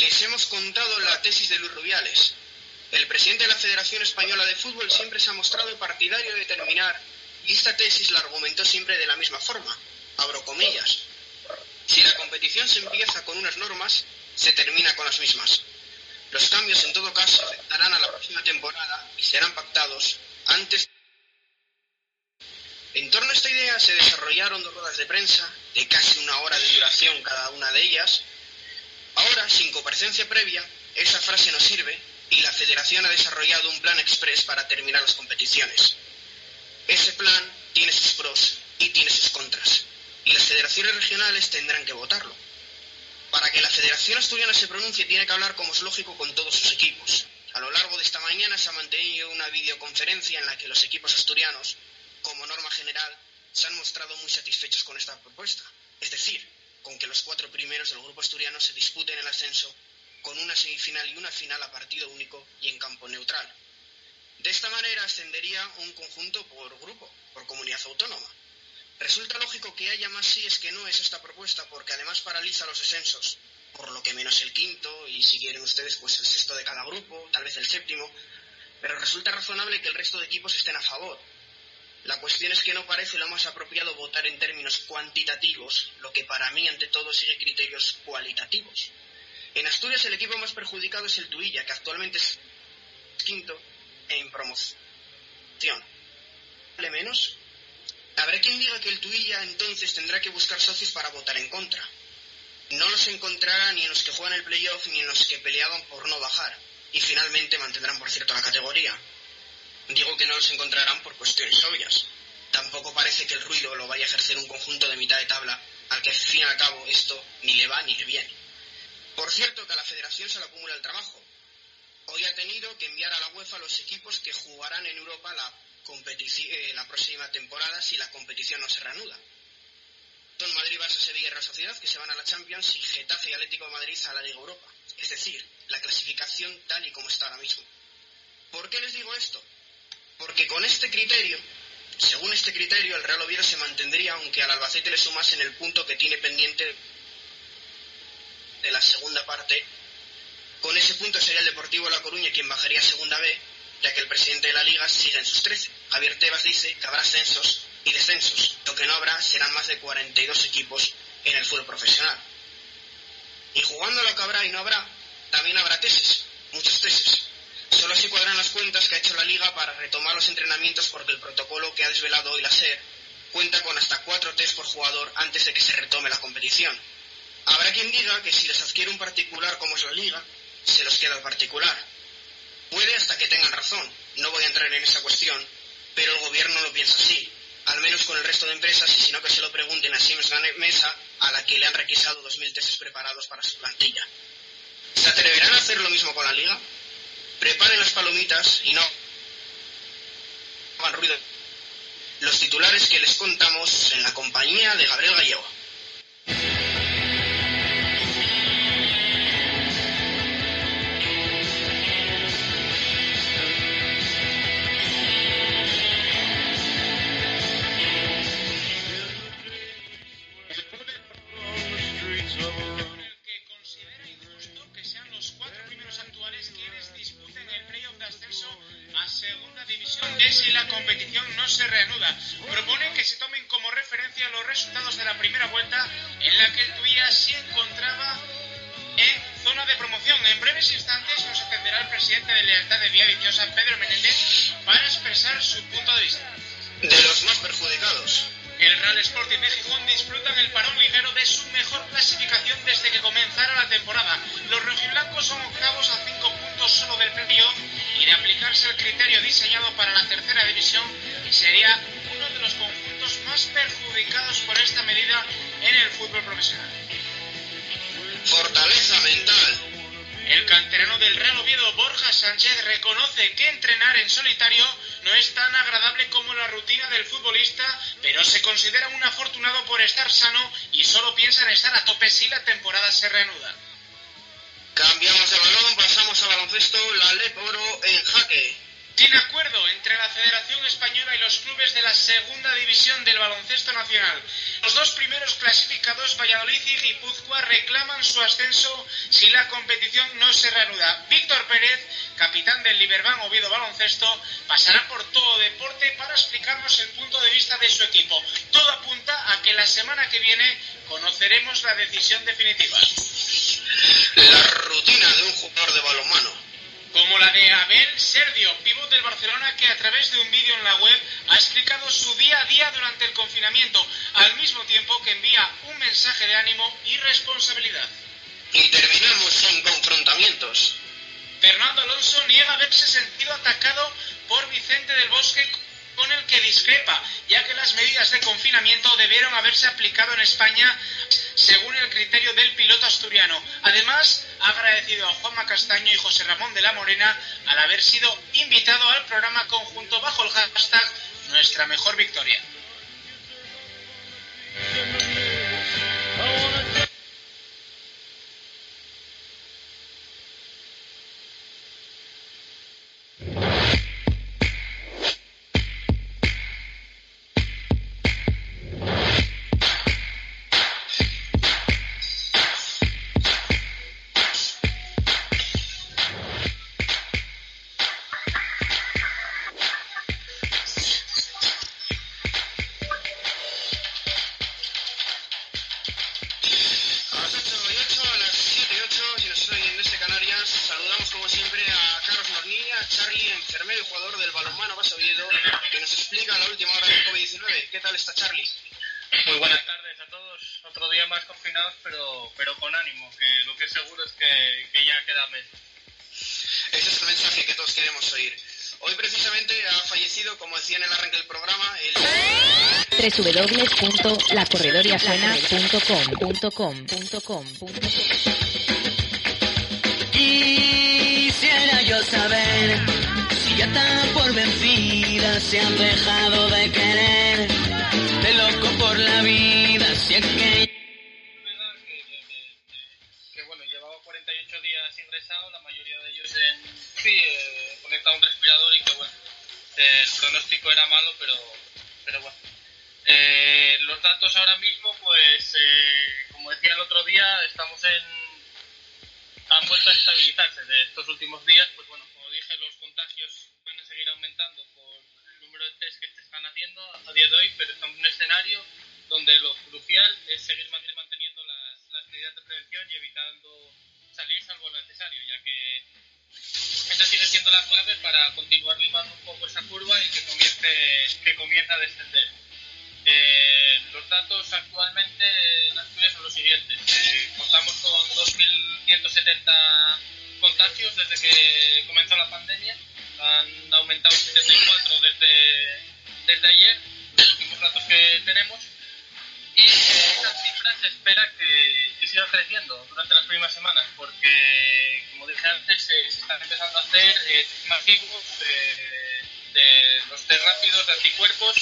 les hemos contado la tesis de Luis Rubiales. El presidente de la Federación Española de Fútbol siempre se ha mostrado partidario de terminar, y esta tesis la argumentó siempre de la misma forma. Abro comillas. Si la competición se empieza con unas normas, se termina con las mismas. Los cambios, en todo caso, afectarán a la próxima temporada y serán pactados antes. En torno a esta idea se desarrollaron dos ruedas de prensa de casi una hora de duración cada una de ellas. Ahora, sin comparecencia previa, esa frase no sirve y la federación ha desarrollado un plan express para terminar las competiciones. Ese plan tiene sus pros y tiene sus contras, y las federaciones regionales tendrán que votarlo. Para que la Federación Asturiana se pronuncie tiene que hablar como es lógico con todos sus equipos. A lo largo de esta mañana se ha mantenido una videoconferencia en la que los equipos asturianos, como norma general, se han mostrado muy satisfechos con esta propuesta. Es decir, con que los cuatro primeros del grupo asturiano se disputen el ascenso con una semifinal y una final a partido único y en campo neutral. De esta manera ascendería un conjunto por grupo, por comunidad autónoma. Resulta lógico que haya más sí es que no es esta propuesta porque además paraliza los ascensos, por lo que menos el quinto y si quieren ustedes pues el sexto de cada grupo, tal vez el séptimo, pero resulta razonable que el resto de equipos estén a favor. La cuestión es que no parece lo más apropiado votar en términos cuantitativos, lo que para mí ante todo sigue criterios cualitativos. En Asturias el equipo más perjudicado es el Tuilla, que actualmente es quinto en promoción. ¿Vale menos? Habrá quien diga que el Tuilla entonces tendrá que buscar socios para votar en contra. No los encontrará ni en los que juegan el playoff ni en los que peleaban por no bajar. Y finalmente mantendrán, por cierto, la categoría. Digo que no los encontrarán por cuestiones obvias. Tampoco parece que el ruido lo vaya a ejercer un conjunto de mitad de tabla al que, al fin y al cabo, esto ni le va ni le viene. Por cierto, que a la federación se le acumula el trabajo. Hoy ha tenido que enviar a la UEFA los equipos que jugarán en Europa la, eh, la próxima temporada si la competición no se reanuda. Son Madrid, Barça, Sevilla y Real Sociedad que se van a la Champions y Getafe y Atlético de Madrid a la Liga Europa. Es decir, la clasificación tal y como está ahora mismo. ¿Por qué les digo esto? Porque con este criterio, según este criterio, el Real Oviedo se mantendría aunque al Albacete le sumasen el punto que tiene pendiente de la segunda parte. Con ese punto sería el Deportivo de La Coruña quien bajaría a segunda B, ya que el presidente de la liga sigue en sus 13. Javier Tebas dice que habrá ascensos y descensos. Lo que no habrá serán más de 42 equipos en el fútbol profesional. Y jugando lo que habrá y no habrá, también habrá tesis, muchas tesis. Solo así cuadran las cuentas que ha hecho la liga para retomar los entrenamientos porque el protocolo que ha desvelado hoy la SER cuenta con hasta cuatro test por jugador antes de que se retome la competición. Habrá quien diga que si les adquiere un particular como es la liga, se los queda al particular. Puede hasta que tengan razón, no voy a entrar en esa cuestión, pero el gobierno lo piensa así, al menos con el resto de empresas, y si no que se lo pregunten a Siemens Gamesa, a la que le han requisado 2.000 testes preparados para su plantilla. ¿Se atreverán a hacer lo mismo con la liga? Preparen las palomitas y no hagan ruido. Los titulares que les contamos en la compañía de Gabriel Gallego. El Real Sporting de Gijón disfruta en el parón ligero de su mejor clasificación desde que comenzara la temporada. Los rojiblancos son octavos a cinco puntos solo del playoff y de aplicarse el criterio diseñado para la tercera división sería uno de los conjuntos más perjudicados por esta medida en el fútbol profesional. Fortaleza mental. El canterano del Real Oviedo, Borja Sánchez, reconoce que entrenar en solitario no es tan agradable como la rutina del futbolista, pero se considera un afortunado por estar sano y solo piensa en estar a tope si la temporada se reanuda. Cambiamos de balón, pasamos a baloncesto, la LEP Oro en jaque. Sin acuerdo entre la Federación Española y los clubes de la Segunda División del Baloncesto Nacional. Los dos primeros clasificados, Valladolid y Guipúzcoa, reclaman su ascenso si la competición no se reanuda. Víctor Pérez, capitán del Liberban Oviedo Baloncesto, pasará por todo deporte para explicarnos el punto de vista de su equipo. Todo apunta a que la semana que viene conoceremos la decisión definitiva. La rutina de un jugador de balonmano. Como la de Abel Serdio, pívot del Barcelona, que a través de un vídeo en la web ha explicado su día a día durante el confinamiento, al mismo tiempo que envía un mensaje de ánimo y responsabilidad. Y terminamos sin confrontamientos. Fernando Alonso niega haberse sentido atacado por Vicente del Bosque con el que discrepa, ya que las medidas de confinamiento debieron haberse aplicado en España según el criterio del piloto asturiano. Además, ha agradecido a Juanma Castaño y José Ramón de la Morena al haber sido invitado al programa conjunto bajo el hashtag Nuestra Mejor Victoria. www.lacorredoriasuena.com.com.com. Quisiera yo saber si ya tan por vencida se han dejado de querer, de loco por la vida, si es que, bueno, llevaba 48 días ingresado, la mayoría de ellos en, sí, eh, conectado a un respirador y que bueno, el pronóstico era malo, pero, pero bueno. Eh, los datos ahora mismo, pues, eh, como decía el otro día, estamos en, han vuelto a estabilizarse de estos últimos días, pues bueno, como dije, los contagios van a seguir aumentando por el número de test que se están haciendo a día de hoy, pero estamos en un escenario donde lo crucial es seguir man- manteniendo las, las medidas de prevención y evitando salir salvo lo necesario, ya que esa sigue siendo la clave para continuar limando un poco esa curva y que comience, que comience a descender. Eh, los datos actualmente en Asturias son los siguientes. Eh, contamos con 2.170 contagios desde que comenzó la pandemia. Han aumentado un 74 desde, desde ayer, los últimos datos que tenemos. Y eh, esa cifra se espera que, que siga creciendo durante las próximas semanas, porque, como dije antes, eh, se están empezando a hacer eh, test masivos eh, de los test rápidos de anticuerpos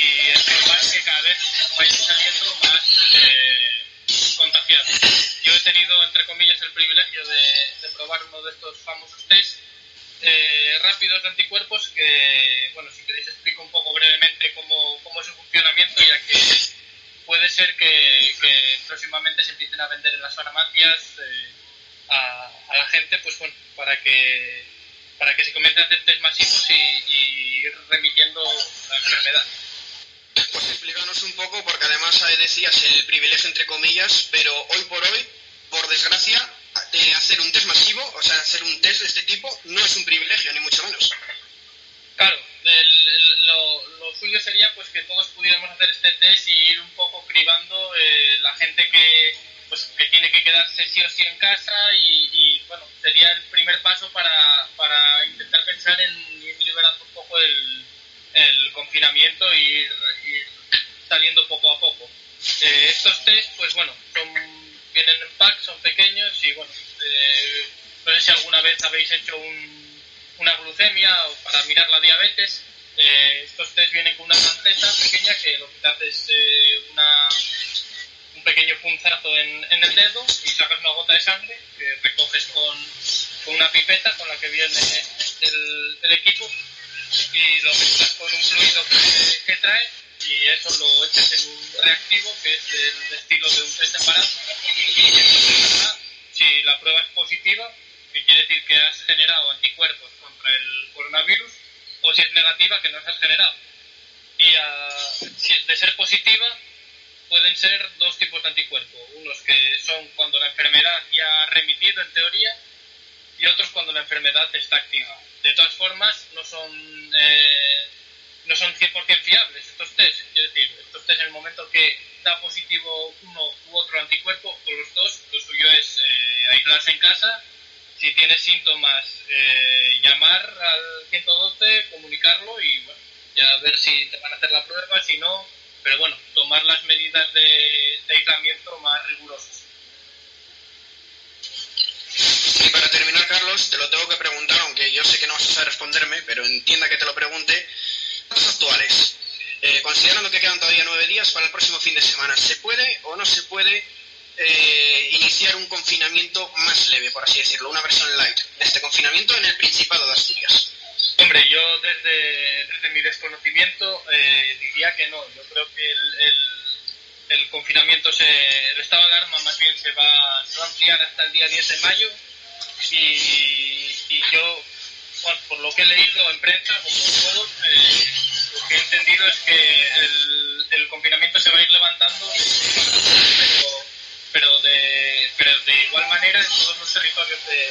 y es normal que cada vez vayan saliendo más eh, contagiados. Yo he tenido, entre comillas, el privilegio de, probar uno de estos famosos test eh, rápidos de anticuerpos que, bueno, si queréis explico un poco brevemente cómo, cómo es su funcionamiento, ya que puede ser que, próximamente se empiecen a vender en las farmacias eh, a, a la gente, pues bueno, para que para que se comiencen a hacer test masivos y, y ir remitiendo la enfermedad. Pues explícanos un poco, porque además eh, decías el privilegio entre comillas, pero hoy por hoy, por desgracia, de hacer un test masivo, o sea, hacer un test de este tipo, no es un privilegio, ni mucho menos. Claro, el- lo, lo suyo sería pues que todos pudiéramos hacer este test y ir un poco cribando eh, la gente que pues que tiene que quedarse sí o sí en casa y, y, bueno sería el primer paso para, para intentar pensar en ir liberando un poco el, el confinamiento e ir, saliendo poco a poco. Eh, estos test pues bueno son vienen en pack, son pequeños y bueno eh, no sé si alguna vez habéis hecho un, una glucemia o para mirar la diabetes. Eh, estos test vienen con una lanceta pequeña que lo que te hace es eh, una, un pequeño punzazo en, el dedo y sacas una gota de sangre que recoges con, una pipeta con la que viene el equipo y lo mezclas con un fluido que, que trae y eso lo echas en un reactivo que es del estilo de un test separado. Y entonces si la prueba es positiva que quiere decir que has generado anticuerpos contra el coronavirus o si es negativa que no has generado. Y ah, si de ser positiva pueden ser dos tipos de anticuerpos. Unos que son cuando la enfermedad ya ha remitido en teoría y otros cuando la enfermedad está activa. De todas formas, no son eh, no son 100% fiables estos test. Es decir, estos test en el momento que da positivo uno u otro anticuerpo, o los dos, lo suyo es eh, aislarse en casa. Si tienes síntomas, eh, llamar al 112, comunicarlo y bueno, ya ver si te van a hacer la prueba, si no, pero bueno, tomar las medidas de, de aislamiento más rigurosas. Y para terminar, Carlos, te lo tengo que preguntar, aunque yo sé que no vas a saber responderme, pero entienda que te lo pregunte. Datos actuales. Eh, considerando que quedan todavía nueve días para el próximo fin de semana, ¿se puede o no se puede eh, iniciar un confinamiento más leve, por así decirlo, una versión light de este confinamiento en el Principado de Asturias? Hombre, yo desde, desde mi desconocimiento eh, diría que no. Yo creo que el, el, el confinamiento, se, el estado de alarma más bien se va, se va a ampliar hasta el día 10 de mayo y, y yo, por lo que he leído en prensa, como todos, eh, lo que he entendido es que el, el confinamiento se va a ir levantando, pero, pero, de, pero de igual manera en todos los territorios de,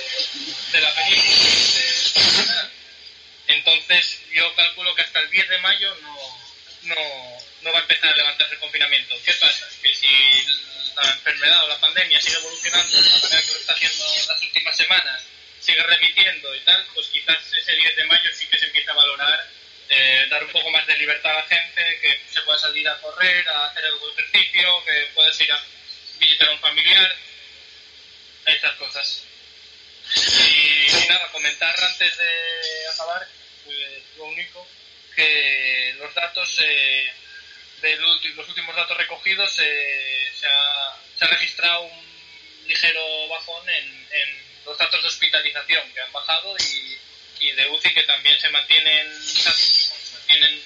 de la península. de- entonces, yo calculo que hasta el 10 de mayo no, no, no va a empezar a levantarse el confinamiento. ¿Qué pasa? Que si la enfermedad o la pandemia sigue evolucionando de la manera que lo está haciendo en las últimas semanas, sigue remitiendo y tal, pues quizás ese 10 de mayo sí que se empieza a valorar eh, dar un poco más de libertad a la gente, que se pueda salir a correr, a hacer algo de ejercicio, que puedas ir a visitar a un familiar, estas cosas. Y, y nada, comentar antes de acabar, pues, lo único, que los datos, eh, de los últimos datos recogidos, eh, se, ha, se ha registrado un ligero bajón en, en los datos de hospitalización, que han bajado, y, y de UCI, que también se mantienen, se mantienen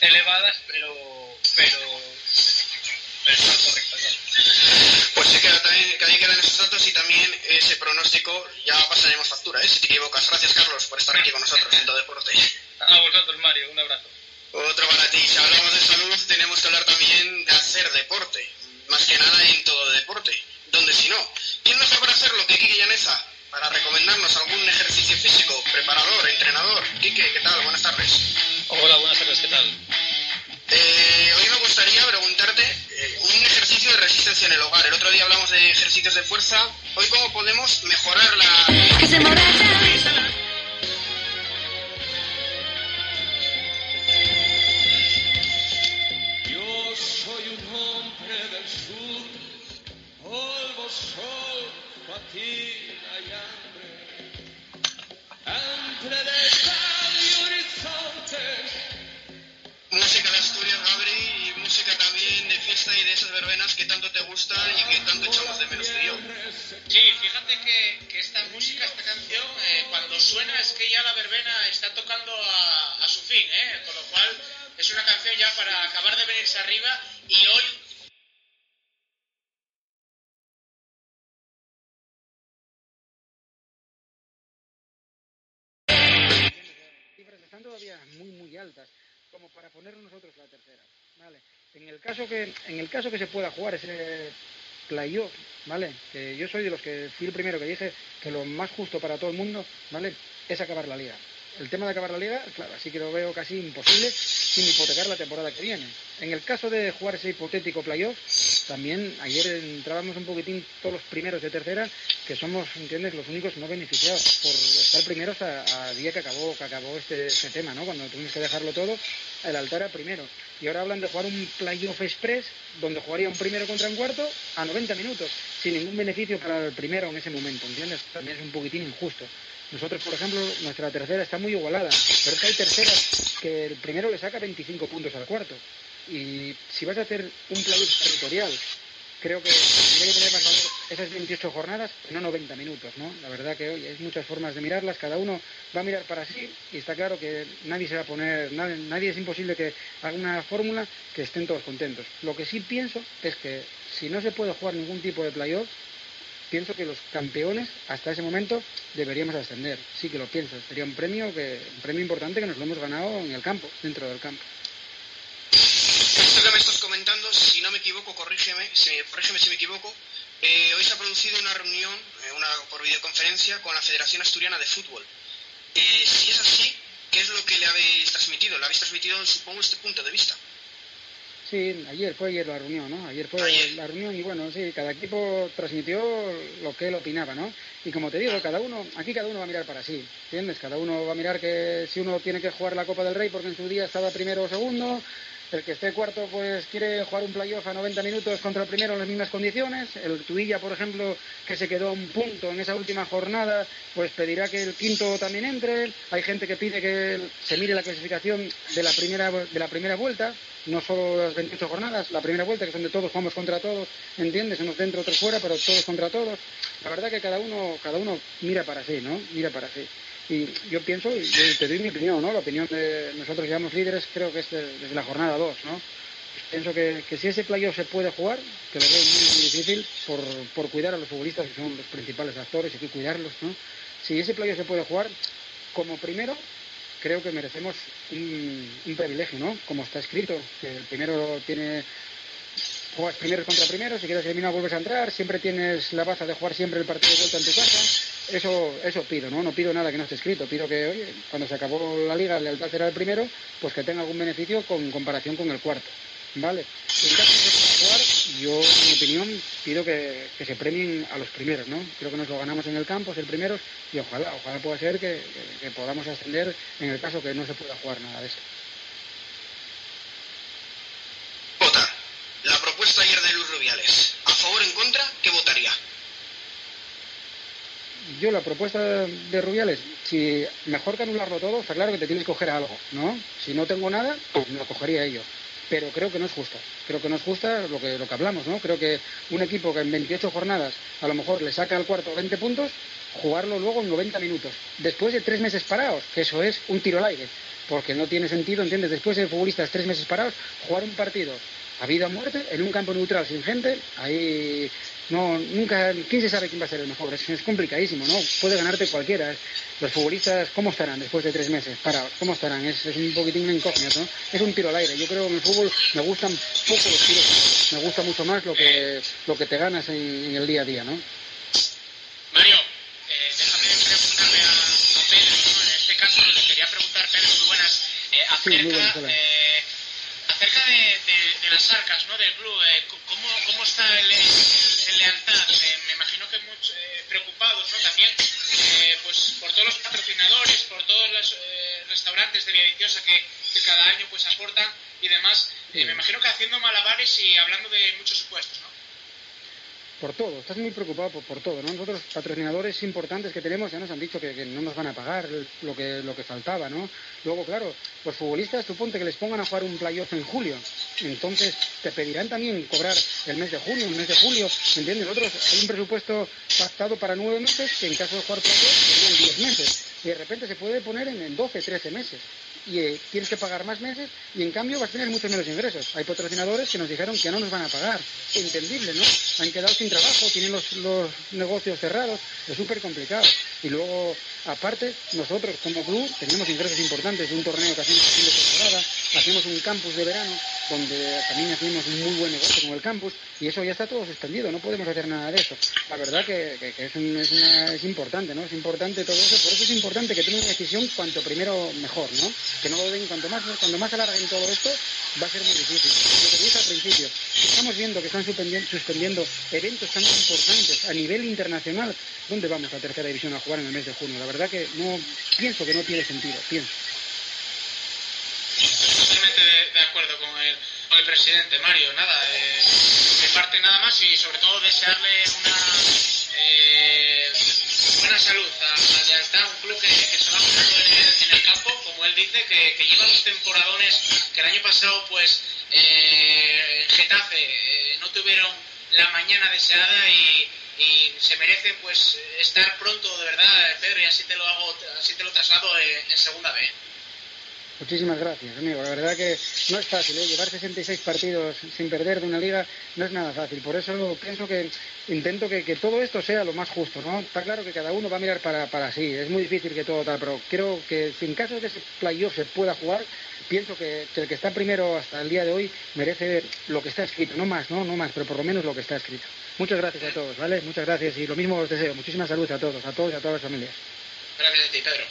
elevadas, pero, pero, pero están correctas. Pues sí, que, también, que ahí quedan esos datos y también ese pronóstico ya pasaremos factura, ¿eh? si te equivocas. Gracias, Carlos, por estar aquí con nosotros en Todo Deporte. A vosotros, Mario, un abrazo. Otro para ti. Si hablamos de salud, tenemos que hablar también de hacer deporte. Más que nada en todo deporte. Donde si no, ¿quién mejor para hacerlo que Quique Llaneza? Para recomendarnos algún ejercicio físico, preparador, entrenador. Quique, ¿qué tal? Buenas tardes. Hola, buenas tardes, ¿qué tal? Eh, hoy me gustaría preguntarte eh, un un ejercicio de resistencia en el hogar. El otro día hablamos de ejercicios de fuerza. Hoy, ¿cómo podemos mejorar la... Música de Asturias, Gabri, y música también de fiesta y de esas verbenas que tanto te gustan y que tanto echamos de menos tú y yo. Sí, fíjate que, que esta música, esta canción, eh, cuando suena es que ya la verbena está tocando a, a su fin, ¿eh? Con lo cual es una canción ya para acabar de venirse arriba y hoy muy muy altas como para poner nosotros la tercera vale en el caso que en el caso que se pueda jugar ese playoff vale que yo soy de los que fui el primero que dije que lo más justo para todo el mundo vale es acabar la liga. El tema de acabar la liga claro así que lo veo casi imposible sin hipotecar la temporada que viene en el caso de jugar ese hipotético playoff también ayer entrábamos un poquitín todos los primeros de tercera que somos entiendes los únicos no beneficiados por estar primeros a, día que acabó que acabó este, este tema no cuando tuvimos que dejarlo todo el altar a primero. Y ahora hablan de jugar un playoff express donde jugaría un primero contra un cuarto a 90 minutos sin ningún beneficio para el primero en ese momento entiendes también es un poquitín injusto. Nosotros, por ejemplo, nuestra tercera está muy igualada, pero es que hay terceras que el primero le saca 25 puntos al cuarto. Y si vas a hacer un playoff territorial, creo que tendría que tener más esas 28 jornadas, no 90 minutos, ¿no? La verdad que hoy hay muchas formas de mirarlas, cada uno va a mirar para sí y está claro que nadie se va a poner, nadie, nadie es imposible que haga una fórmula que estén todos contentos. Lo que sí pienso es que si no se puede jugar ningún tipo de playoff, pienso que los campeones hasta ese momento deberíamos ascender. Sí que lo pienso. Sería un premio que un premio importante que nos lo hemos ganado en el campo, dentro del campo. Esto que me estás comentando, si no me equivoco, corrígeme, si, corrígeme si me equivoco. eh, hoy se ha producido una reunión, eh, una por videoconferencia, con la Federación Asturiana de Fútbol. Eh, si es así, ¿qué es lo que le habéis transmitido? Le habéis transmitido, supongo, este punto de vista. Sí, ayer fue ayer la reunión, ¿no? Ayer fue Ayer. la reunión y bueno, sí, cada equipo transmitió lo que él opinaba, ¿no? Y como te digo, cada uno, aquí cada uno va a mirar para sí, ¿entiendes? Cada uno va a mirar que si uno tiene que jugar la Copa del Rey porque en su día estaba primero o segundo, el que esté cuarto pues quiere jugar un playoff a 90 minutos contra el primero en las mismas condiciones, el Tuilla, por ejemplo, que se quedó a un punto en esa última jornada, pues pedirá que el quinto también entre, hay gente que pide que se mire la clasificación de la primera, de la primera vuelta, no solo las 28 jornadas, la primera vuelta, que es donde todos jugamos contra todos, ¿entiendes? Unos dentro, otros fuera, pero todos contra todos. La verdad que cada uno, cada uno mira para sí, ¿no? Mira para sí. Y yo pienso, y te doy mi opinión, ¿no? La opinión de nosotros llevamos líderes, creo que es de- desde la jornada 2, Pienso que, que si ese playoff se puede jugar, que lo veo muy, muy difícil por, por cuidar a los futbolistas, que son los principales actores, y hay que cuidarlos, ¿no? Si ese playoff se puede jugar, como primero, creo que merecemos un, privilegio, ¿no? Como está escrito, que el primero tiene juegas primeros contra primeros, si quieres eliminar vuelves a entrar, siempre tienes la baza de jugar siempre el partido de vuelta en tu casa. Eso, eso pido, ¿no? No pido nada que no esté escrito, pido que, oye, cuando se acabó la liga, el lealtad era el primero, pues que tenga algún beneficio con comparación con el cuarto, ¿vale? En caso de que jugar, yo, en mi opinión, pido que, que se premien a los primeros, ¿no? Creo que nos lo ganamos en el campo, ser primeros, y ojalá, ojalá pueda ser que, podamos ascender en el caso que no se pueda jugar nada de eso. La propuesta ayer de Luis Rubiales. ¿A favor en contra? ¿Qué votaría? Yo la propuesta de Rubiales, si mejor que anularlo todo, está claro que te tienes que coger algo, ¿no? Si no tengo nada, pues me lo cogería ello. Pero creo que no es justa. Creo que no es justa lo que, lo que hablamos, ¿no? Creo que un equipo que en 28 jornadas a lo mejor le saca al cuarto 20 puntos, jugarlo luego en 90 minutos. Después de tres meses parados, que eso es un tiro al aire. Porque no tiene sentido, ¿entiendes? Después de futbolistas tres meses parados, jugar un partido a vida o muerte en un campo neutral sin gente, ahí no nunca quién se sabe quién va a ser el mejor es, es complicadísimo no puede ganarte cualquiera. Los futbolistas cómo estarán después de tres meses parados cómo estarán es, es un poquitín una incógnita no es un tiro al aire. Yo creo que en el fútbol me gustan poco los tiros. Me gusta mucho más lo que lo que te ganas en, en el día a día no Mario, eh, déjame preguntarle a, a Pedro, ¿no? En este caso le quería preguntar, Pedro, muy buenas, eh, Sí, muy acerca, buenas, hola. eh, acerca de las arcas, ¿no? Del club. eh, ¿cómo, ¿cómo está el, el- el lealtad? Eh, me imagino que mucho, eh, preocupados, ¿no? También, eh, pues, por todos los patrocinadores, por todos los eh, restaurantes de Villaviciosa que, que cada año, pues, aportan y demás. Me imagino que haciendo malabares y hablando de muchos supuestos, ¿no? Por todo, estás muy preocupado por, todo, ¿no? Nosotros, patrocinadores importantes que tenemos, ya nos han dicho que, no nos van a pagar lo que, lo que faltaba, ¿no? Luego, claro, los futbolistas, tú ponte que les pongan a jugar un playoff en julio, entonces te pedirán también cobrar el mes de junio, el mes de julio, ¿me entiendes? Nosotros hay un presupuesto pactado para nueve meses, que en caso de jugar playoff serían diez meses, y de repente se puede poner en, en 12, 13 meses. Y eh, tienes que pagar más meses y en cambio vas a tener muchos menos ingresos. Hay patrocinadores que nos dijeron que no nos van a pagar. Entendible, ¿no? Han quedado trabajo, tienen los, los negocios cerrados, es súper complicado. Y luego, aparte, nosotros como club tenemos ingresos importantes de un torneo que hacemos fin de temporada, hacemos un campus de verano donde también hacemos un muy buen negocio con el campus y eso ya está todo suspendido, no podemos hacer nada de eso. La verdad que, es, un- es una- es importante, ¿no? Es importante todo eso, por eso es importante que tomen una decisión cuanto primero mejor, ¿no? Que no lo den, cuanto más, cuanto más alarguen todo esto, va a ser muy difícil. Lo que dije al principio, estamos viendo que están suspendiendo, suspendiendo eventos tan importantes a nivel internacional. ¿Dónde vamos a tercera división a jugar en el mes de junio? La verdad que no, pienso que no tiene sentido, pienso. De, acuerdo con el, con el presidente Mario. Nada, eh, de parte nada más y sobre todo desearle una eh, buena salud a, a Lealtad, un club que, que se va jugando en en el campo, como él dice, que, lleva los temporadones que el año pasado, pues, eh, Getafe eh, no tuvieron la mañana deseada y, y se merecen, pues, estar pronto, de verdad, Pedro, y así te lo hago, así te lo traslado en, en segunda B. Muchísimas gracias, amigo. La verdad que no es fácil, ¿eh? llevar 66 partidos sin perder de una liga no es nada fácil. Por eso pienso que intento que, todo esto sea lo más justo, ¿no? Está claro que cada uno va a mirar para, para sí. Es muy difícil que todo tal, pero creo que en caso de que ese playoff se pueda jugar, pienso que, el que está primero hasta el día de hoy merece lo que está escrito, no más, no, no más, pero por lo menos lo que está escrito. Muchas gracias a todos, ¿vale? Muchas gracias y lo mismo os deseo. Muchísima salud a todos, a todos y a todas las familias. Gracias Pedro.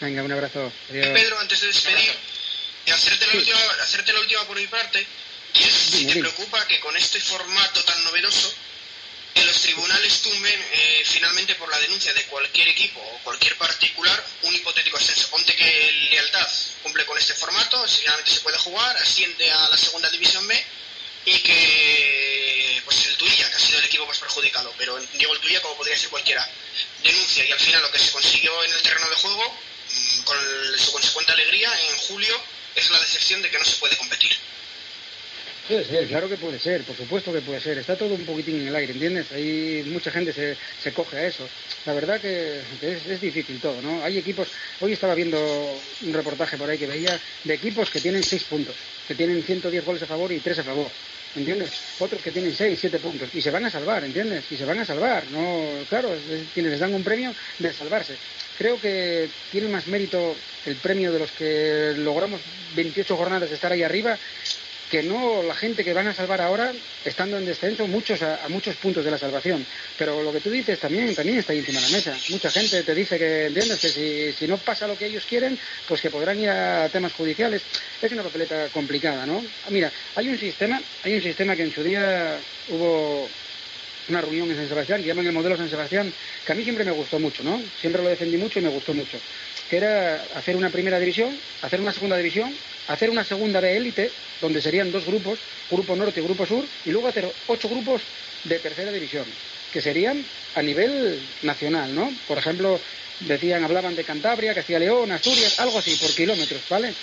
Venga, un abrazo. Y Adiós. Pedro, antes de despedir, y hacerte la, Sí. última, hacerte la última por mi parte, y es si te preocupa que con este formato tan novedoso, que los tribunales tumben eh, finalmente por la denuncia de cualquier equipo o cualquier particular un hipotético ascenso. Ponte que Lealtad cumple con este formato, si finalmente se puede jugar, asciende a la segunda división B y que pues el Tuilla, que ha sido el equipo más perjudicado, pero digo el Tuilla como podría ser cualquiera, denuncia y al final lo que se consiguió en el terreno de juego, con el- su consecuente alegría, en julio es la decepción de que no se puede competir. Puede ser, claro que puede ser, por supuesto que puede ser. Está todo un poquitín en el aire, ¿entiendes? Hay mucha gente se, se coge a eso. La verdad que, que es, es difícil todo, ¿no? Hay equipos, hoy estaba viendo un reportaje por ahí que veía de equipos que tienen seis puntos, que tienen 110 goles a favor y tres a favor. ¿Entiendes? Otros que tienen seis, siete puntos y se van a salvar, ¿entiendes? Y se van a salvar, no, claro, es- es- quienes les dan un premio de salvarse. Creo que tiene más mérito el premio de los que logramos 28 jornadas de estar ahí arriba que no la gente que van a salvar ahora estando en descenso muchos a, muchos puntos de la salvación. Pero lo que tú dices también también está ahí encima de la mesa. Mucha gente te dice que entiendes que si, si no pasa lo que ellos quieren pues que podrán ir a temas judiciales. Es una papeleta complicada no mira hay un sistema hay un sistema que en su día hubo una reunión en San Sebastián que llaman el modelo San Sebastián que a mí siempre me gustó mucho no siempre lo defendí mucho y me gustó mucho que era hacer una primera división, hacer una segunda división, hacer una segunda de élite, donde serían dos grupos, grupo norte y grupo sur, y luego hacer ocho grupos de tercera división, que serían a nivel nacional, ¿no? Por ejemplo, decían, hablaban de Cantabria, Castilla León, Asturias, algo así, por kilómetros, ¿vale?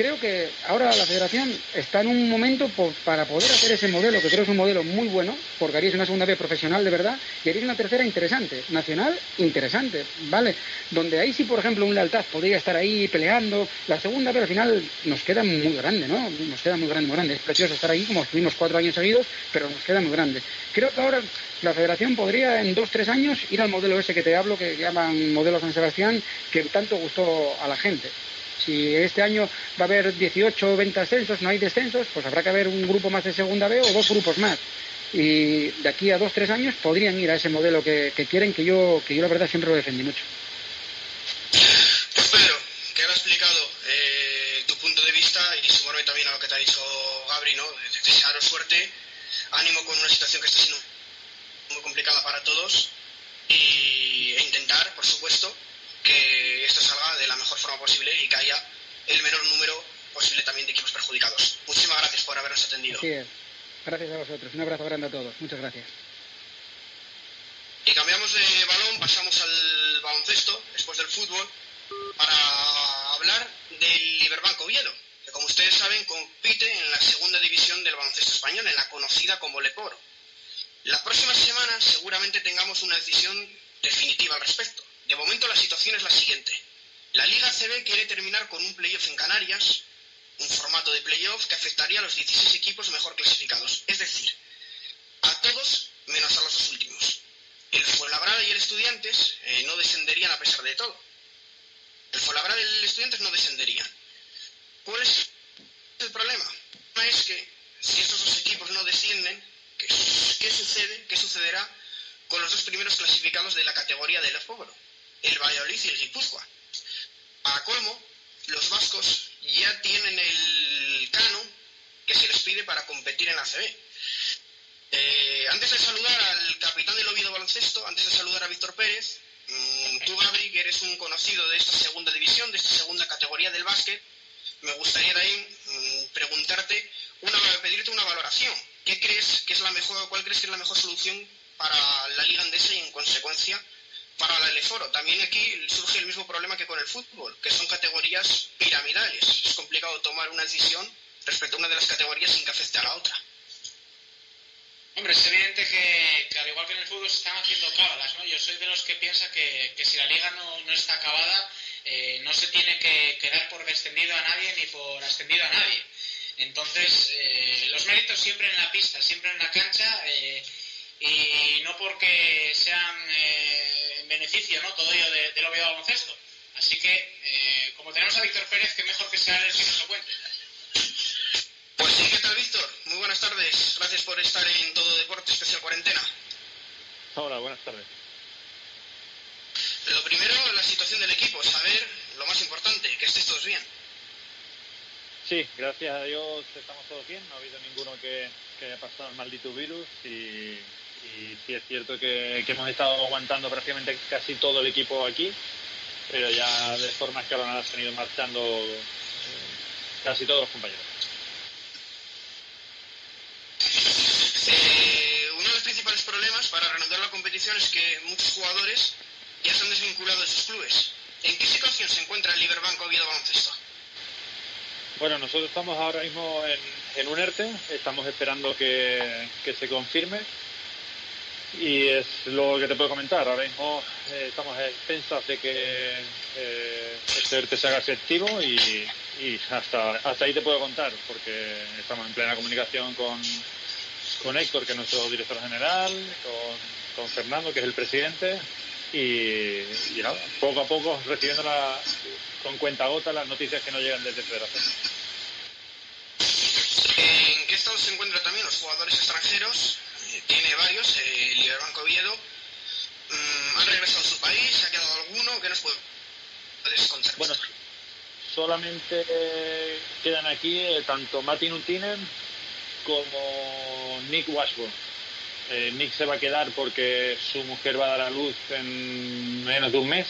Creo que ahora la federación está en un momento para poder hacer ese modelo, que creo es un modelo muy bueno, porque haríais una segunda B profesional de verdad y haríais una tercera interesante, nacional interesante, ¿vale? Donde ahí sí, por ejemplo, un lealtad podría estar ahí peleando. La segunda B al final nos queda muy grande, ¿no? Nos queda muy grande, muy grande. Es precioso estar ahí como estuvimos cuatro años seguidos, pero nos queda muy grande. Creo que ahora la federación podría en dos, tres años ir al modelo ese que te hablo, que llaman modelo San Sebastián, que tanto gustó a la gente. Si este año va a haber 18 o 20 ascensos, no hay descensos, pues habrá que haber un grupo más de segunda B o dos grupos más. Y de aquí a dos, tres años podrían ir a ese modelo que, quieren, que yo, que yo la verdad siempre lo defendí mucho. Pues Pedro, que has explicado eh, tu punto de vista y sumarme también a lo que te ha dicho Gabri, ¿no? De- Desearos suerte ánimo con una situación que está siendo muy complicada para todos y, e intentar, por supuesto, que esto salga de la mejor forma posible y que haya el menor número posible también de equipos perjudicados. Muchísimas gracias por habernos atendido. Así es. Gracias a vosotros. Un abrazo grande a todos. Muchas gracias. Y cambiamos de balón, pasamos al baloncesto, después del fútbol, para hablar del Liberbanco Oviedo, que como ustedes saben compite en la segunda división del baloncesto español, en la conocida como Leporo. La próxima semana seguramente tengamos una decisión definitiva al respecto. De momento la situación es la siguiente. La Liga CB quiere terminar con un playoff en Canarias, un formato de playoff que afectaría a los 16 equipos mejor clasificados, es decir, a todos menos a los dos últimos. El Fuenlabrada y el Estudiantes eh, no descenderían a pesar de todo. El Fuenlabrada y el Estudiantes no descenderían. ¿Cuál es el problema? El problema es que si estos dos equipos no descienden, ¿qué, sucede? ¿Qué sucederá con los dos primeros clasificados de la categoría del fútbol? El Valladolid y el Guipúzcoa. A colmo, los vascos ya tienen el cano que se les pide para competir en la CB. Eh, antes de saludar al capitán del Oviedo Baloncesto, antes de saludar a Víctor Pérez, mmm, tú, Gabri, que eres un conocido de esta segunda división, de esta segunda categoría del básquet, me gustaría ahí mmm, preguntarte, una, pedirte una valoración. ¿Qué crees que es la mejor, cuál crees que es la mejor solución para la Liga Andesa y, en consecuencia, para la Eleforo. También aquí surge el mismo problema que con el fútbol, que son categorías piramidales. Es complicado tomar una decisión respecto a una de las categorías sin que afecte a la otra. Hombre, es evidente que, al igual que en el fútbol se están haciendo cábalas, ¿no? Yo soy de los que piensa que, que si la liga no, no está acabada, eh, no se tiene que, que, dar por descendido a nadie ni por ascendido a nadie. Entonces, eh, los méritos siempre en la pista, siempre en la cancha, eh, y no porque sean eh, en beneficio, ¿no? Todo ello de, del Oviedo baloncesto. Así que, como tenemos a Víctor Pérez, que mejor que sea él el que nos lo cuente. Pues sí, ¿qué tal, Víctor? Muy buenas tardes. Gracias por estar en Todo Deporte Especial Cuarentena. Hola, buenas tardes. Lo primero, la situación del equipo, saber lo más importante, que estéis todos bien. Sí, gracias a Dios estamos todos bien, no ha habido ninguno que, que haya pasado el maldito virus y, y sí es cierto que, que, hemos estado aguantando prácticamente casi todo el equipo aquí, pero ya de forma escalonada se han ido marchando eh, casi todos los compañeros. problemas para reanudar la competición es que muchos jugadores ya se han desvinculado de sus clubes. ¿En qué situación se encuentra el Liberbanco Oviedo Baloncesto? Bueno, nosotros estamos ahora mismo en, en un ERTE, estamos esperando que, que, se confirme y es lo que te puedo comentar. Ahora mismo eh, estamos a expensas de que eh, este ERTE se haga efectivo y, hasta, hasta ahí te puedo contar porque estamos en plena comunicación con, con Héctor, que es nuestro director general, con, con Fernando, que es el presidente, y, y, nada, poco a poco recibiendo la, con cuenta gota las noticias que nos llegan desde Federación. ¿En qué estado se encuentran también los jugadores extranjeros? Tiene varios, eh, Liberbanco Oviedo. Mm, ¿Han regresado a su país? ¿Se ha quedado alguno? ¿Qué nos puedes contar? Bueno, solamente quedan aquí eh, tanto Martin Untinen como Nick Washburn. Eh, Nick se va a quedar porque su mujer va a dar a luz en menos de un mes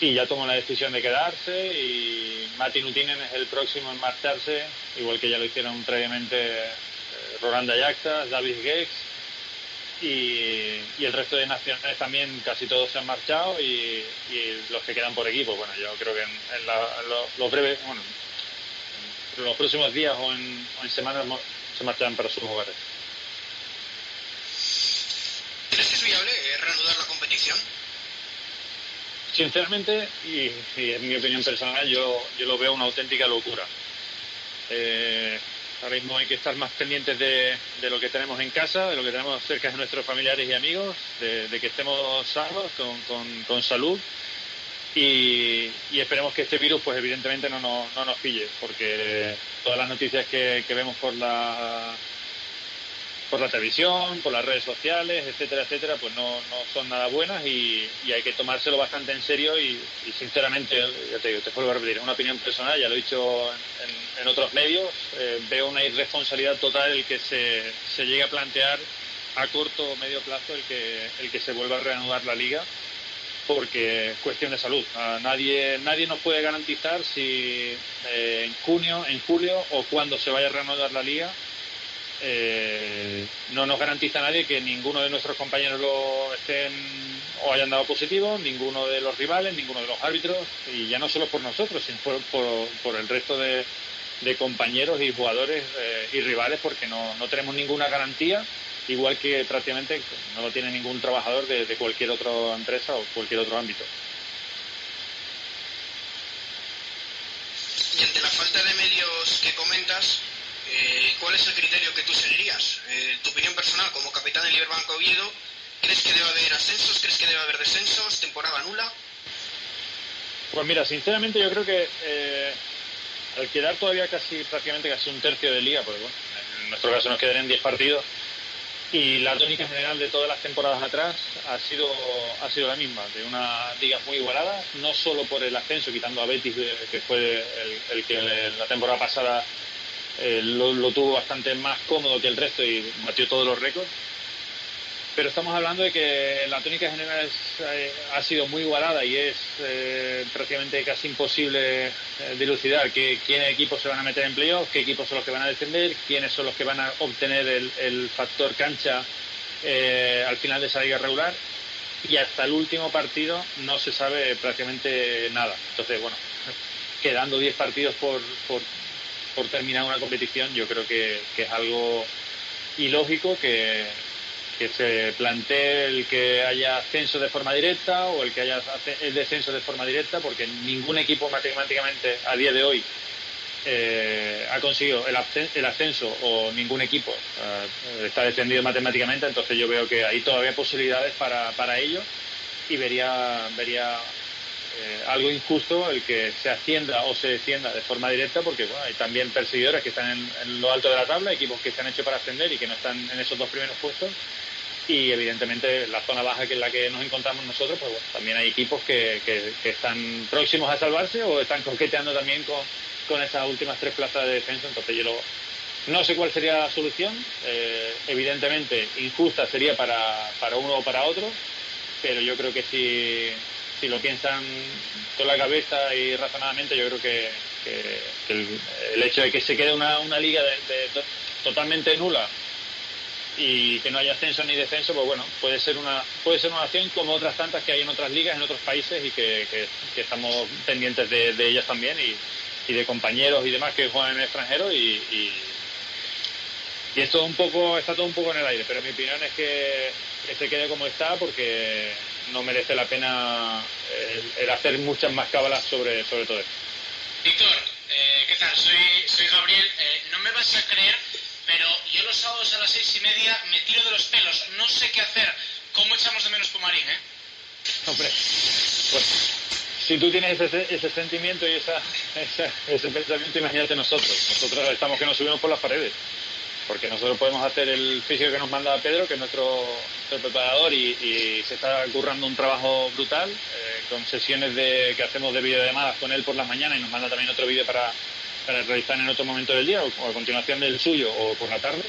y ya tomó la decisión de quedarse y Martin Utinen es el próximo en marcharse, igual que ya lo hicieron previamente eh, Roland Ayaxas, David Gex y, y, el resto de nacionales también casi todos se han marchado y, y los que quedan por equipo, bueno, yo creo que en, en, la, en lo, los breves, bueno, en los próximos días o en, o en semanas se marcharán para sus hogares. ¿Crees que es viable reanudar la competición? Sinceramente, y, y, en mi opinión personal, yo, yo lo veo una auténtica locura. Eh, ahora mismo hay que estar más pendientes de, de, lo que tenemos en casa, de lo que tenemos cerca de nuestros familiares y amigos, de, que estemos sanos, con, con, con salud. Y, y, esperemos que este virus, pues evidentemente no nos, no nos pille, porque todas las noticias que, que vemos por la por la televisión, por las redes sociales, etcétera, etcétera, pues no, no son nada buenas y, y hay que tomárselo bastante en serio y, y sinceramente, ya te digo, te vuelvo a repetir, es una opinión personal, ya lo he dicho en, otros medios, eh, veo una irresponsabilidad total el que se, se llegue a plantear a corto o medio plazo el que, el que se vuelva a reanudar la liga porque es cuestión de salud. Nadie, nadie nos puede garantizar si eh, en junio, en julio o cuando se vaya a reanudar la liga, eh, no nos garantiza nadie que ninguno de nuestros compañeros lo estén o hayan dado positivo, ninguno de los rivales, ninguno de los árbitros, y ya no solo por nosotros, sino por, por, el resto de, de, compañeros y jugadores eh, y rivales, porque no, no tenemos ninguna garantía igual que prácticamente no lo tiene ningún trabajador de, cualquier otra empresa o cualquier otro ámbito. Y ante la falta de medios que comentas, eh, ¿cuál es el criterio que tú seguirías? Eh, tu opinión personal como capitán del Iberbanco Oviedo, ¿crees que debe haber ascensos? ¿Crees que debe haber descensos? ¿Temporada nula? Pues mira, sinceramente yo creo que eh, al quedar todavía casi prácticamente casi un tercio de liga, porque bueno, en nuestro caso nos quedarían 10 partidos, y la tónica general de todas las temporadas atrás ha sido ha sido la misma de una liga muy igualada no solo por el ascenso quitando a Betis que fue el que la temporada pasada eh, lo, lo, tuvo bastante más cómodo que el resto y batió todos los récords pero estamos hablando de que la tónica general es, eh, ha sido muy igualada y es eh, prácticamente casi imposible eh, dilucidar que, quiénes equipos se van a meter en playoff, qué equipos son los que van a defender, quiénes son los que van a obtener el, el factor cancha eh, al final de esa liga regular y hasta el último partido no se sabe prácticamente nada. Entonces, bueno, quedando 10 partidos por, por, por terminar una competición, yo creo que, que es algo ilógico que, que se plantee el que haya ascenso de forma directa o el que haya el descenso de forma directa, porque ningún equipo matemáticamente a día de hoy eh, ha conseguido el, el, ascenso o ningún equipo eh, está descendido matemáticamente, entonces yo veo que hay todavía posibilidades para, para ello y vería, vería eh, algo injusto el que se ascienda o se descienda de forma directa, porque bueno, hay también perseguidores que están en, lo alto de la tabla, equipos que se han hecho para ascender y que no están en esos dos primeros puestos. Y evidentemente la zona baja que es la que nos encontramos nosotros, pues bueno, también hay equipos que, que, están próximos a salvarse o están coqueteando también con, con esas últimas tres plazas de defensa. Entonces yo no sé cuál sería la solución. Eh, evidentemente injusta sería para, para uno o para otro, pero yo creo que si si lo piensan con la cabeza y razonadamente, yo creo que, el, hecho de que se quede una, una liga de, totalmente nula y que no haya ascenso ni descenso, pues bueno, puede ser una puede ser una acción como otras tantas que hay en otras ligas, en otros países y que, que, que estamos pendientes de, de, ellas también y, y, de compañeros y demás que juegan en el extranjero y, y, y esto un poco está todo un poco en el aire, pero mi opinión es que, que se quede como está porque no merece la pena el, el hacer muchas más cábalas sobre, sobre todo esto. Víctor, eh, ¿qué tal? Soy, soy Gabriel. Eh, no me vas a creer, pero yo los sábados a las seis y media me tiro de los pelos. No sé qué hacer. ¿Cómo echamos de menos Pumarín, eh? Hombre, pues si tú tienes ese, ese sentimiento y esa, esa, ese pensamiento, imagínate nosotros. Nosotros estamos que nos subimos por las paredes porque nosotros podemos hacer el físico que nos manda Pedro, que es nuestro, preparador, y, se está currando un trabajo brutal, eh, con sesiones de, que hacemos de videollamadas con él por las mañanas y nos manda también otro vídeo para, para realizar en otro momento del día, o, a continuación del suyo, o por la tarde.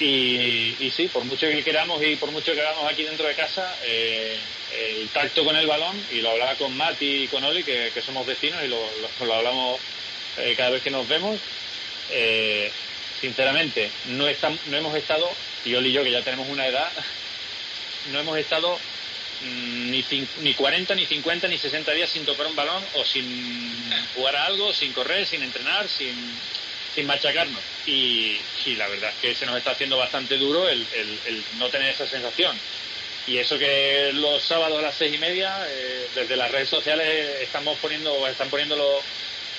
Y, sí, por mucho que queramos y por mucho que hagamos aquí dentro de casa, eh, el tacto con el balón, y lo hablaba con Mati y con Oli, que, somos vecinos y lo, hablamos eh, cada vez que nos vemos, sinceramente, no, no hemos estado, y Oli y yo que ya tenemos una edad, no hemos estado mmm, ni, ni 40, ni 50, ni 60 días sin tocar un balón o sin jugar a algo, sin correr, sin entrenar, sin, sin machacarnos. Y, y, la verdad es que se nos está haciendo bastante duro el, el, el no tener esa sensación. Y eso que los sábados a las seis y media, eh, desde las redes sociales estamos poniendo, están poniendo los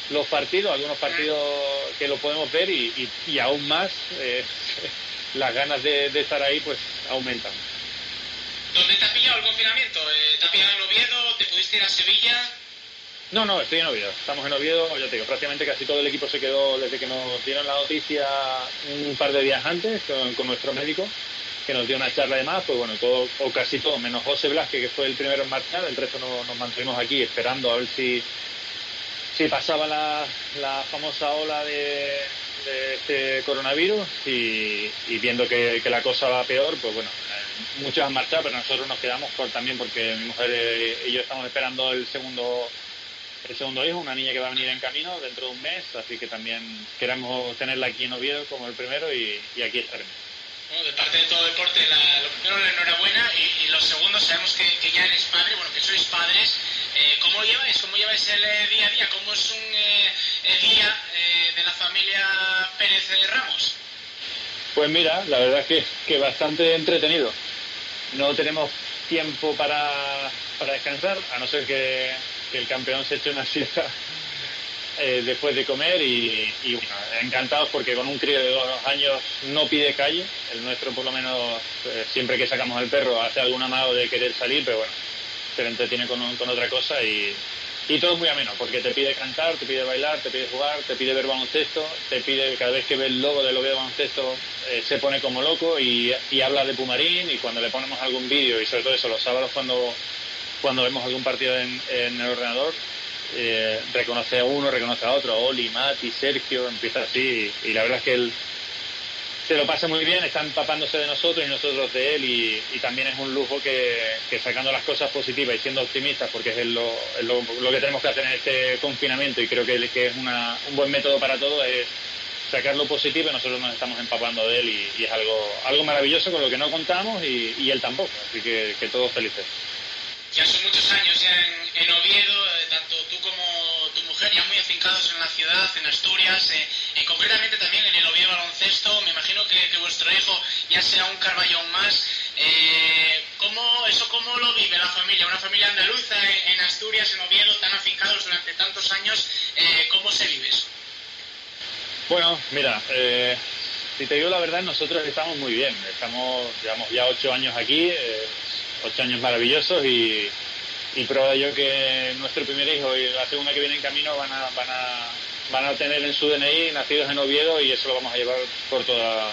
los partidos, algunos partidos que lo podemos ver y, y, y aún más eh, las ganas de, de, estar ahí pues aumentan. ¿Dónde te ha pillado el confinamiento? Eh, ¿Te ha pillado en Oviedo? ¿Te pudiste ir a Sevilla? No, no, estoy en Oviedo. Estamos en Oviedo, ya te digo, prácticamente casi todo el equipo se quedó desde que nos dieron la noticia un par de días antes con, con nuestro médico, que nos dio una charla de más, pues bueno, todo, o casi todo, menos José Blasque, que fue el primero en marchar, el resto no- nos mantuvimos aquí esperando a ver si, si pasaba la, la famosa ola de, este coronavirus y, y viendo que, que la cosa va peor, pues bueno, eh, muchos han marchado, pero nosotros nos quedamos por, también porque mi mujer eh, y yo estamos esperando el segundo el segundo hijo, una niña que va a venir en camino dentro de un mes, así que también queremos tenerla aquí en Oviedo como el primero y, y aquí estaremos. Bueno, de parte de todo deporte, la, lo primero, la enhorabuena y, y lo segundo, sabemos que, que ya eres padre, bueno, que sois padres. Eh, ¿Cómo lleváis? ¿Cómo lleváis el eh, día a día? ¿Cómo es un eh, día de la familia Pérez Ramos? Pues mira, la verdad es que, que bastante entretenido. No tenemos tiempo para, para descansar, a no ser que, el campeón se eche una siesta después de comer y, bueno, encantados porque con un crío de dos años no pide calle, el nuestro por lo menos siempre que sacamos al perro hace algún amago de querer salir, pero bueno, le entretiene con, con otra cosa y, y todo es muy ameno, porque te pide cantar, te pide bailar, te pide jugar, te pide ver baloncesto, te pide cada vez que ve el logo del Oviedo Baloncesto eh, se pone como loco y, y habla de Pumarín y cuando le ponemos algún vídeo y sobre todo eso los sábados cuando, cuando vemos algún partido en, en el ordenador eh, reconoce a uno, reconoce a otro, Oli, Mati, Sergio, empieza así y, y la verdad es que él se lo pasa muy bien, está empapándose de nosotros y nosotros de él y, también es un lujo que, sacando las cosas positivas y siendo optimistas, porque es lo, lo, que tenemos que hacer en este confinamiento y creo que, que es una, un buen método para todo, es sacar lo positivo y nosotros nos estamos empapando de él y, y es algo, algo maravilloso con lo que no contamos y, y él tampoco, así que, que todos felices. Ya son muchos años ya en, en Oviedo, eh, tanto tú como tu mujer ya muy afincados en la ciudad, en Asturias, eh, eh, concretamente también en el Oviedo Baloncesto. Me imagino que, que vuestro hijo ya sea un Carballón más. Eh, ¿cómo, ¿Eso cómo lo vive la familia? Una familia andaluza en, en Asturias, en Oviedo, tan afincados durante tantos años. Eh, ¿Cómo se vive eso? Bueno, mira, eh, si te digo la verdad, nosotros estamos muy bien. Estamos, llevamos ya ocho años aquí, eh, ocho años maravillosos y, y prueba yo que nuestro primer hijo y la segunda que viene en camino van a, van a, van a tener en su DNI nacidos en Oviedo y eso lo vamos a llevar por toda,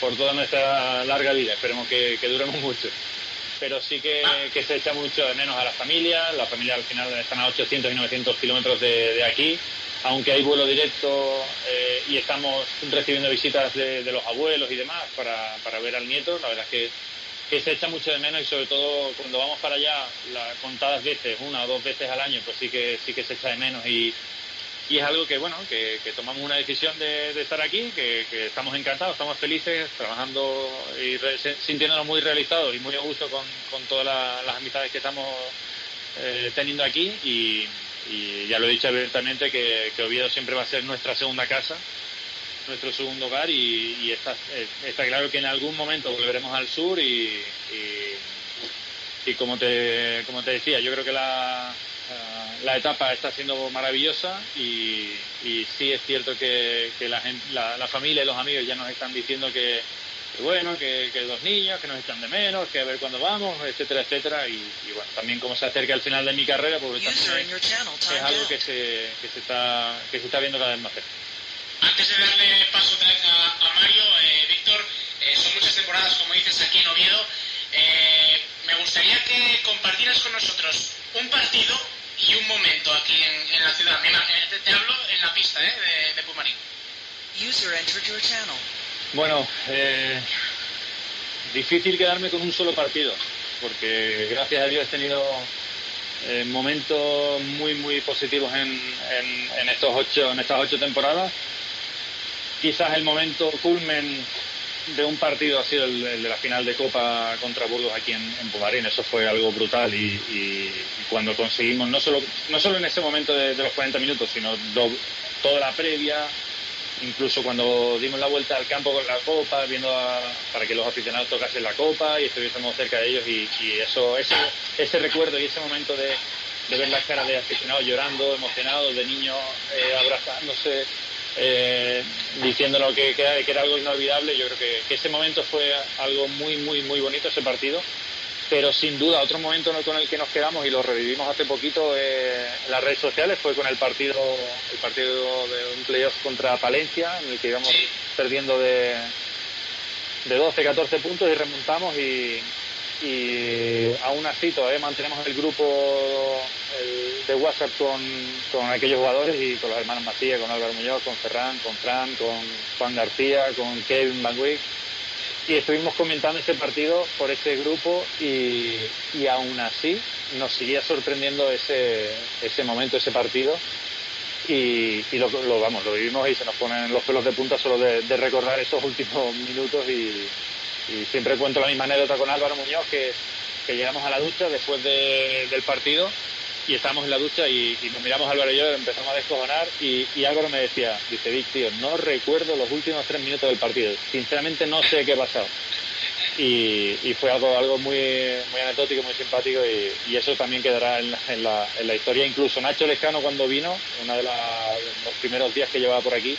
por toda nuestra larga vida. Esperemos que, que duremos mucho. Pero sí que, que se echa mucho de menos a la familia. La familia al final están a 800 y 900 kilómetros de, de aquí aunque hay vuelo directo eh, y estamos recibiendo visitas de, de, los abuelos y demás para, para, ver al nieto, la verdad es que, que, se echa mucho de menos y sobre todo cuando vamos para allá la, contadas veces, una o dos veces al año, pues sí que sí que se echa de menos. Y, y es algo que bueno que, que tomamos una decisión de, estar aquí, que, que, estamos encantados, estamos felices, trabajando y re, sintiéndonos muy realizados y muy a gusto con, con todas la, las amistades que estamos eh, teniendo aquí. Y y ya lo he dicho abiertamente que, que, Oviedo siempre va a ser nuestra segunda casa, nuestro segundo hogar y, y está, está, claro que en algún momento volveremos al sur y, y, y como, te, como te decía, yo creo que la, la etapa está siendo maravillosa y, sí es cierto que, que la, gente, la, la, familia y los amigos ya nos están diciendo que, que bueno, que, que, los niños, que nos echan de menos, que a ver cuándo vamos, etcétera, etcétera. Y, y bueno, también como se acerca el final de mi carrera, pues también es, es algo que se, que, se está, que se está viendo cada vez más cerca. Antes de darle paso otra vez a, a Mario, eh, Víctor, eh, son muchas temporadas, como dices, aquí en Oviedo. Eh, me gustaría que compartieras con nosotros un partido y un momento aquí en, en la ciudad. Mira, eh, te, te, hablo en la pista de, de Pumarín. User entered your channel. Bueno, eh, difícil quedarme con un solo partido, porque gracias a Dios he tenido eh, momentos muy, muy positivos en, en, en, estos ocho, en estas ocho temporadas. Quizás el momento culmen de un partido ha sido el, de la final de Copa contra Burgos aquí en, en Pumarín. Eso fue algo brutal y, cuando conseguimos, no solo, no solo en ese momento de, los 40 minutos, sino toda la previa, incluso cuando dimos la vuelta al campo con la copa, viendo a, para que los aficionados tocasen la copa y estuviésemos cerca de ellos y, eso, ese, ese recuerdo y ese momento de, de ver las caras de aficionados llorando, emocionados, de niños eh, abrazándose, eh, diciéndonos que, que, que, era algo inolvidable, yo creo que, que, ese momento fue algo muy, muy, muy bonito, ese partido. pero sin duda otro momento con el que nos quedamos y lo revivimos hace poquito eh, en las redes sociales fue con el partido el partido de un playoff contra Palencia en el que íbamos perdiendo de, de 12 14 puntos y remontamos y, y aún así todavía mantenemos el grupo de WhatsApp con, con aquellos jugadores y con los hermanos Macías, con Álvaro Muñoz, con Ferran, con Fran, con Juan García, con Kevin Van Wyck. Y estuvimos comentando ese partido por ese grupo y, y aún así nos seguía sorprendiendo ese, ese momento, ese partido. Y, y lo, vamos, lo vivimos y se nos ponen los pelos de punta solo de recordar esos últimos minutos y, y, siempre cuento la misma anécdota con Álvaro Muñoz que, que llegamos a la ducha después de, del partido y estábamos en la ducha y, nos miramos Álvaro y yo, empezamos a descojonar y, y Álvaro me decía, dice Vic, tío, no recuerdo los últimos tres minutos del partido, sinceramente no sé qué ha pasado. Y, y fue algo algo muy muy anecdótico, muy simpático y, y eso también quedará en la, en, la, en la, historia. Incluso Nacho Lescano cuando vino, uno de los primeros días que llevaba por aquí,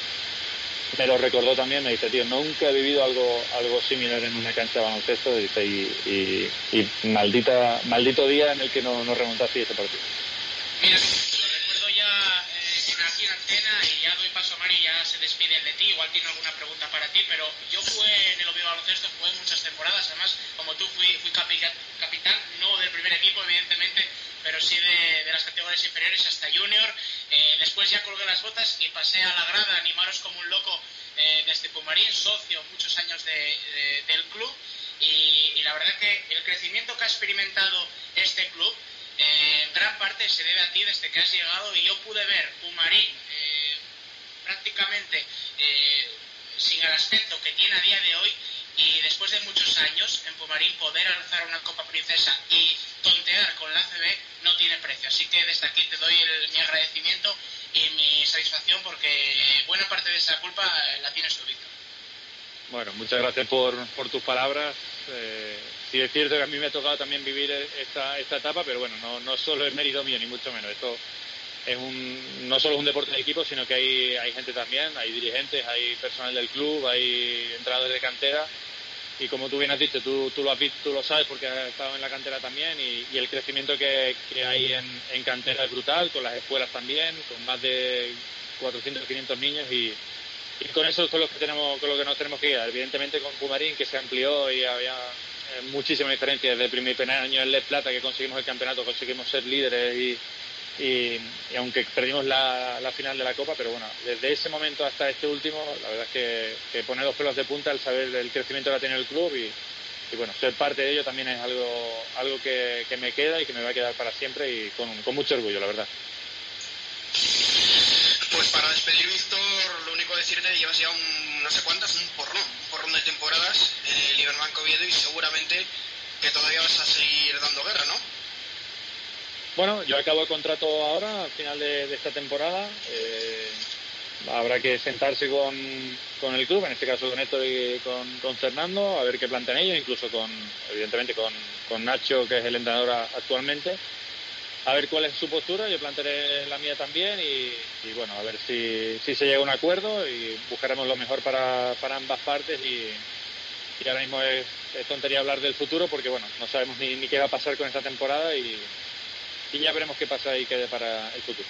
me lo recordó también, me dice, tío, nunca he vivido algo algo similar en una cancha de baloncesto dice, y, y, maldita, maldito día en el que no, nos remontaste ese partido. Mira, lo recuerdo ya eh, aquí en antena y ya doy paso a Mari, ya se despiden de ti, igual tiene alguna pregunta para ti, pero yo jugué en el Oviedo Baloncesto, jugué muchas temporadas, además, como tú fui, fui capitán, capitán, no del primer equipo, evidentemente, pero sí de, de las categorías inferiores hasta junior. Eh, después ya colgué las botas y pasé a la grada animaros como un loco eh, desde Pumarín, socio muchos años de, de, del club. Y, y, la verdad que el crecimiento que ha experimentado este club eh, en gran parte se debe a ti desde que has llegado y yo pude ver Pumarín eh, prácticamente sin el aspecto que tiene a día de hoy y después de muchos años en Pumarín poder alzar una Copa Princesa y tontear con la CB no tiene precio. Así que desde aquí te doy el, mi agradecimiento y mi satisfacción porque buena parte de esa culpa la tienes tú, Víctor. Bueno, muchas gracias por, por tus palabras. Eh, sí es cierto que a mí me ha tocado también vivir esta, esta etapa, pero bueno, no, no solo es mérito mío, ni mucho menos. Esto es un, no solo un deporte de equipo, sino que hay, hay gente también, hay dirigentes, hay personal del club, hay entrenadores de cantera y como tú bien has dicho, tú, tú, lo, has visto, tú lo sabes porque has estado en la cantera también y, y el crecimiento que, que hay en, en, cantera es brutal, con las escuelas también, con más de 400 500 niños y, y con eso es con lo que tenemos con lo que nos tenemos que ir. Evidentemente con Pumarín que se amplió y había eh, muchísima diferencia desde el primer, primer año en Les Plata que conseguimos el campeonato, conseguimos ser líderes y, y, aunque perdimos la, final de la Copa, pero bueno, desde ese momento hasta este último, la verdad es que, que pone los pelos de punta el saber el crecimiento que ha tenido el club y, bueno, ser parte de ello también es algo, algo que, me queda y que me va a quedar para siempre y con, mucho orgullo, la verdad. Pues para despedir, Víctor, lo único que decirte, llevas ya un, no sé cuántas, un porrón, un porrón de temporadas en el Iberbanco Oviedo y seguramente que todavía vas a seguir dando guerra, ¿no? Bueno, yo acabo el contrato ahora, al final de, esta temporada. Eh, habrá que sentarse con, con, el club, en este caso con Héctor y con, Fernando, a ver qué plantean ellos, incluso con, evidentemente, con, Nacho, que es el entrenador actualmente. A ver cuál es su postura, yo plantearé la mía también y, bueno, a ver si, si, se llega a un acuerdo y buscaremos lo mejor para, para ambas partes y, ahora mismo es, tontería hablar del futuro porque bueno, no sabemos ni qué va a pasar con esta temporada y, y ya veremos qué pasa y qué para el futuro.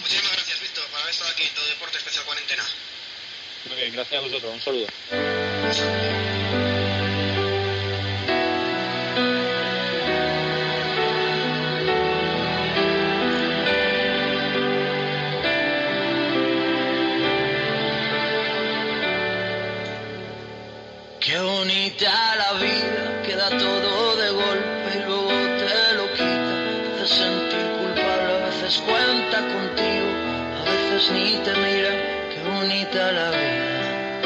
Muchísimas gracias, Víctor, por haber estado aquí en tu Deporte Especial Cuarentena. Muy bien, gracias a vosotros. Un saludo. La vida.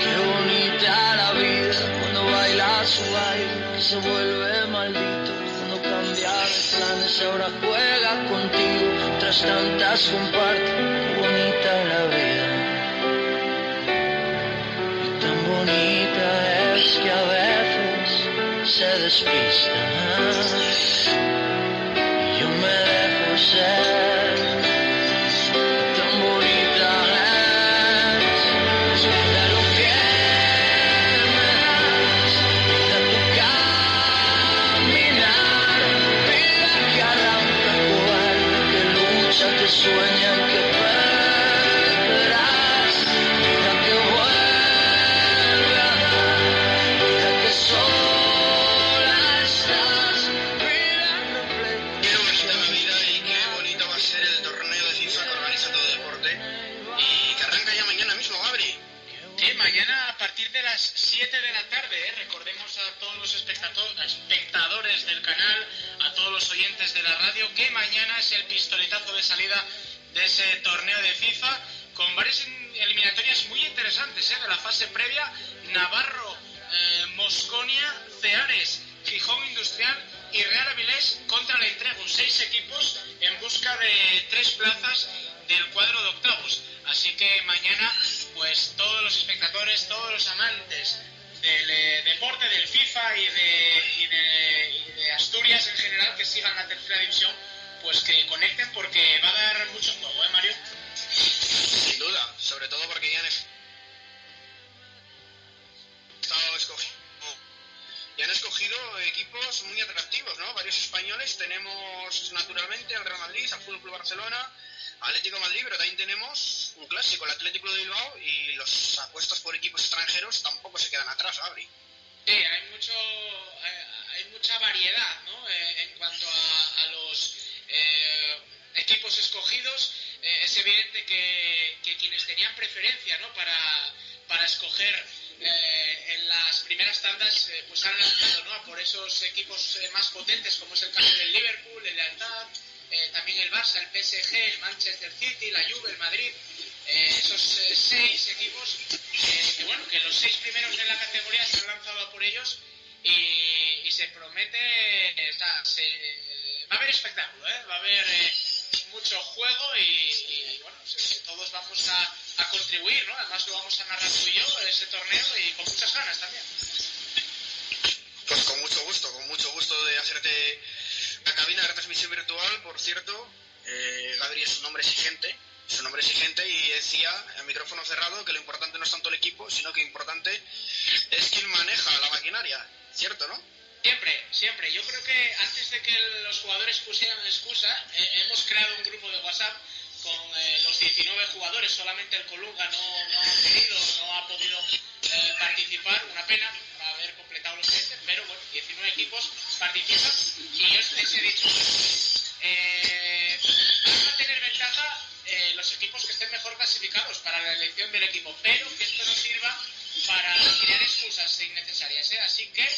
Qué bonita la vida cuando baila su baile, que se vuelve maldito. Cuando cambia de planes, ahora juega contigo. Tras tantas comparte, qué bonita la vida. bonita es que a veces se despista. Y yo me dejo ser. Atlético de Madrid, pero también tenemos un clásico, el Atlético de Bilbao, y los apuestos por equipos extranjeros tampoco se quedan atrás, Gabri. Sí, hay mucho, hay, mucha variedad, ¿no? Eh, en cuanto a, a los eh, equipos escogidos, eh, es evidente que, que quienes tenían preferencia, ¿no? Para, para escoger eh, en las primeras tandas, eh, pues han lanzado, ¿no? Por esos equipos eh, más potentes, como es el caso del Liverpool, el Lealtad, eh, también el Barça, el PSG, el Manchester City, la Juve, el Madrid, eh, esos eh, seis equipos, eh, que bueno, que los seis primeros de la categoría se han lanzado por ellos y, se promete, va a haber espectáculo, va a haber mucho juego y, bueno, todos vamos a, a contribuir, ¿no? Además lo vamos a narrar tú y yo, ese torneo y con muchas ganas también. Pues con mucho gusto, con mucho gusto de hacerte la cabina de retransmisión virtual, por cierto. Eh, Gabri es un hombre exigente, es un hombre exigente y decía, a micrófono cerrado, que lo importante no es tanto el equipo, sino que lo importante es quien maneja la maquinaria, ¿cierto, no? Siempre, siempre. Yo creo que antes de que los jugadores pusieran excusa, eh, hemos creado un grupo de WhatsApp con eh, los 19 jugadores. Solamente el Colunga no, no ha querido, no ha podido eh, participar. Una pena para haber completado los 20, pero bueno, 19 equipos participan. Y yo les he dicho, eh, van a tener ventaja eh, los equipos que estén mejor clasificados para la elección del equipo, pero que esto no sirva para crear excusas innecesarias. ¿eh? Así que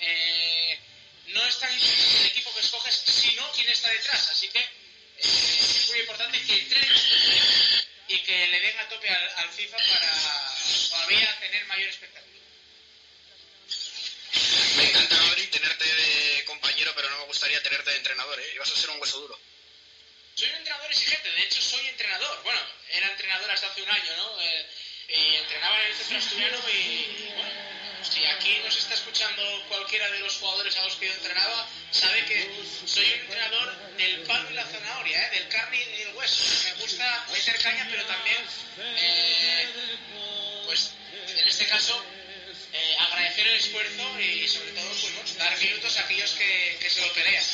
eh, no es tan el equipo que escoges, sino quién está detrás. Así que es muy importante que entrenen y que le den a tope al, al FIFA para todavía tener mayor espectáculo. Gabri, tenerte de compañero, pero no me gustaría tenerte de entrenador, ¿eh? Y vas a ser un hueso duro. Soy un entrenador exigente, de hecho soy entrenador. Bueno, era entrenador hasta hace un año, ¿no? Eh, y entrenaba en el centro asturiano y, y, bueno, si aquí nos está escuchando cualquiera de los jugadores a los que yo entrenaba, sabe que soy un entrenador del palo y la zanahoria, ¿eh? del carne y el hueso. Me gusta meter caña, pero también, eh, pues en este caso, agradecer el esfuerzo y sobre todo pues, dar minutos a aquellos que, que se lo pelean.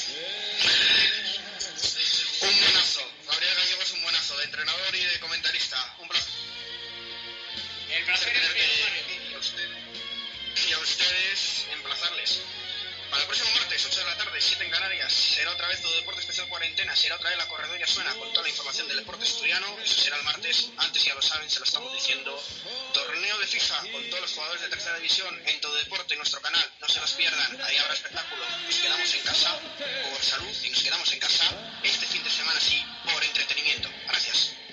Un buenazo. Gabriel Gallego es un buenazo de entrenador y de comentarista. Un placer El placer es mío, y a ustedes emplazarles. Para el próximo martes, 8 de la tarde, 7 en Canarias, será otra vez todo deporte especial cuarentena, será otra vez la corredora suena con toda la información del deporte estudiano, eso será el martes, antes ya lo saben, se lo estamos diciendo, torneo de FIFA con todos los jugadores de tercera división en todo deporte en nuestro canal, no se los pierdan, ahí habrá espectáculo, nos quedamos en casa por salud y nos quedamos en casa este fin de semana sí por entretenimiento. Gracias.